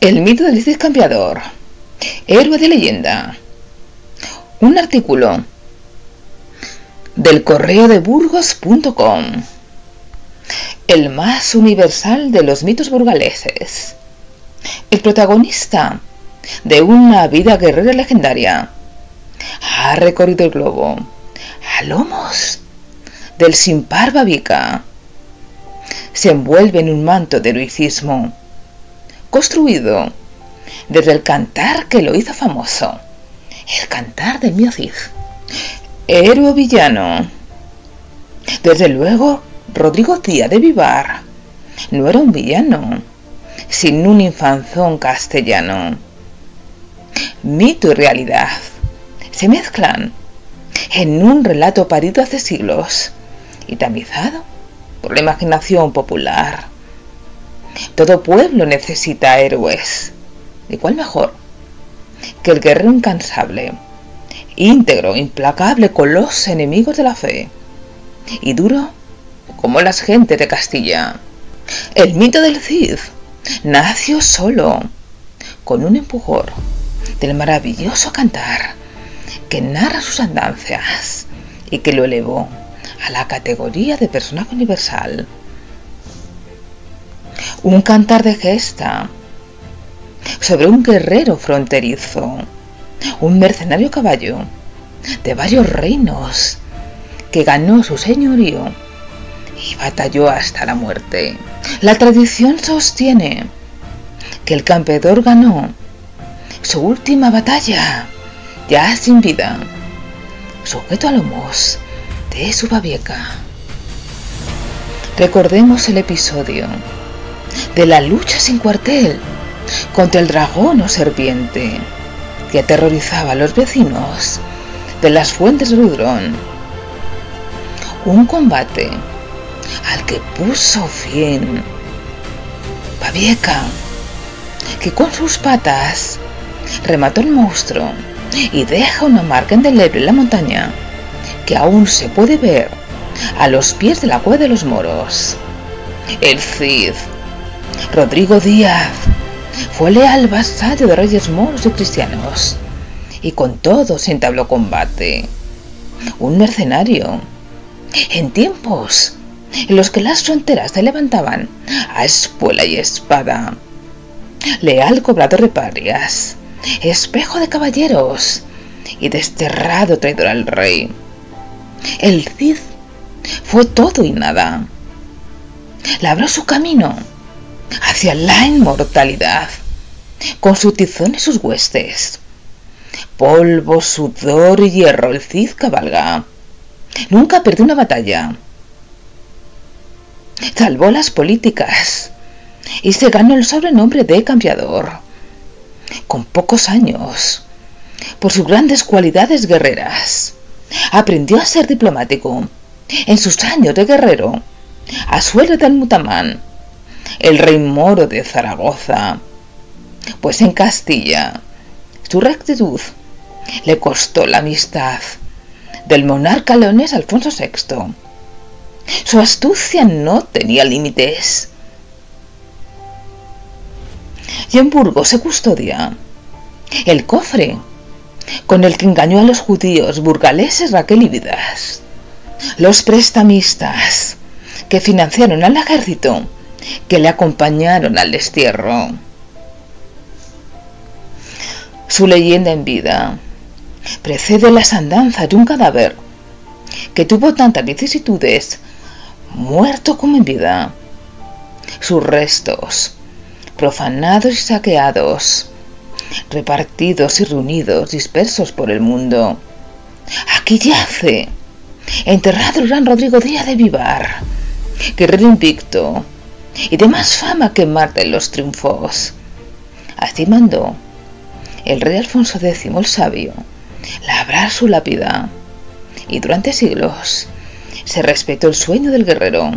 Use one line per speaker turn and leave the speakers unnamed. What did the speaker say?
El mito del Cid Campeador. Héroe de leyenda. Un artículo del correo de burgos.com. El más universal de los mitos burgaleses. El protagonista de una vida guerrera legendaria. Ha recorrido el globo a lomos del sin par babica. Se envuelve en un manto de heroicismo construido desde el cantar que lo hizo famoso, el cantar de Miocid. Héroe villano. Desde luego, Rodrigo Díaz de Vivar no era un villano, sino un infanzón castellano. Mito y realidad se mezclan en un relato parido hace siglos y tamizado por la imaginación popular. Todo pueblo necesita héroes. ¿Y cuál mejor? Que el guerrero incansable, íntegro, implacable con los enemigos de la fe. Y duro como las gentes de Castilla. El mito del Cid nació solo, con un empujor del maravilloso cantar que narra sus andancias y que lo elevó a la categoría de personaje universal un cantar de gesta sobre un guerrero fronterizo, un mercenario caballo de varios reinos que ganó su señorío y batalló hasta la muerte. La tradición sostiene que el campeador ganó su última batalla, ya sin vida, sujeto a lomos de su babieca. Recordemos el episodio de la lucha sin cuartel contra el dragón o serpiente que aterrorizaba a los vecinos de las fuentes de. Un combate al que puso fin Pavieca, que con sus patas remató el monstruo y deja una marca indeleble en la montaña que aún se puede ver a los pies de la cueva de los moros. El Cid Rodrigo Díaz fue leal vasallo de reyes moros y cristianos, y con todos entabló combate. Un mercenario. En tiempos en los que las fronteras se levantaban a espuela y espada. Leal cobrador de parias, espejo de caballeros y desterrado traidor al rey. El Cid fue todo y nada. Labró su camino hacia la inmortalidad, con su tizón y sus huestes. Polvo, sudor y hierro, el Cid cabalga. Nunca perdió una batalla. Salvó las políticas y se ganó el sobrenombre de campeador. Con pocos años, por sus grandes cualidades guerreras, aprendió a ser diplomático. En sus años de guerrero, a suelo del mutamán, el rey moro de Zaragoza, pues en Castilla su rectitud le costó la amistad del monarca leonés Alfonso VI. Su astucia no tenía límites. Y en Burgos se custodia el cofre con el que engañó a los judíos burgaleses raquelívidas, los prestamistas que financiaron al ejército que le acompañaron al destierro. Su leyenda en vida precede las andanzas de un cadáver que tuvo tantas vicisitudes, muerto como en vida. Sus restos, profanados y saqueados, repartidos y reunidos, dispersos por el mundo. Aquí yace, enterrado el gran Rodrigo Díaz de Vivar, guerrero invicto, y de más fama que Marta en los triunfos. Así mandó el rey Alfonso X el Sabio labrar su lápida, y durante siglos se respetó el sueño del guerrero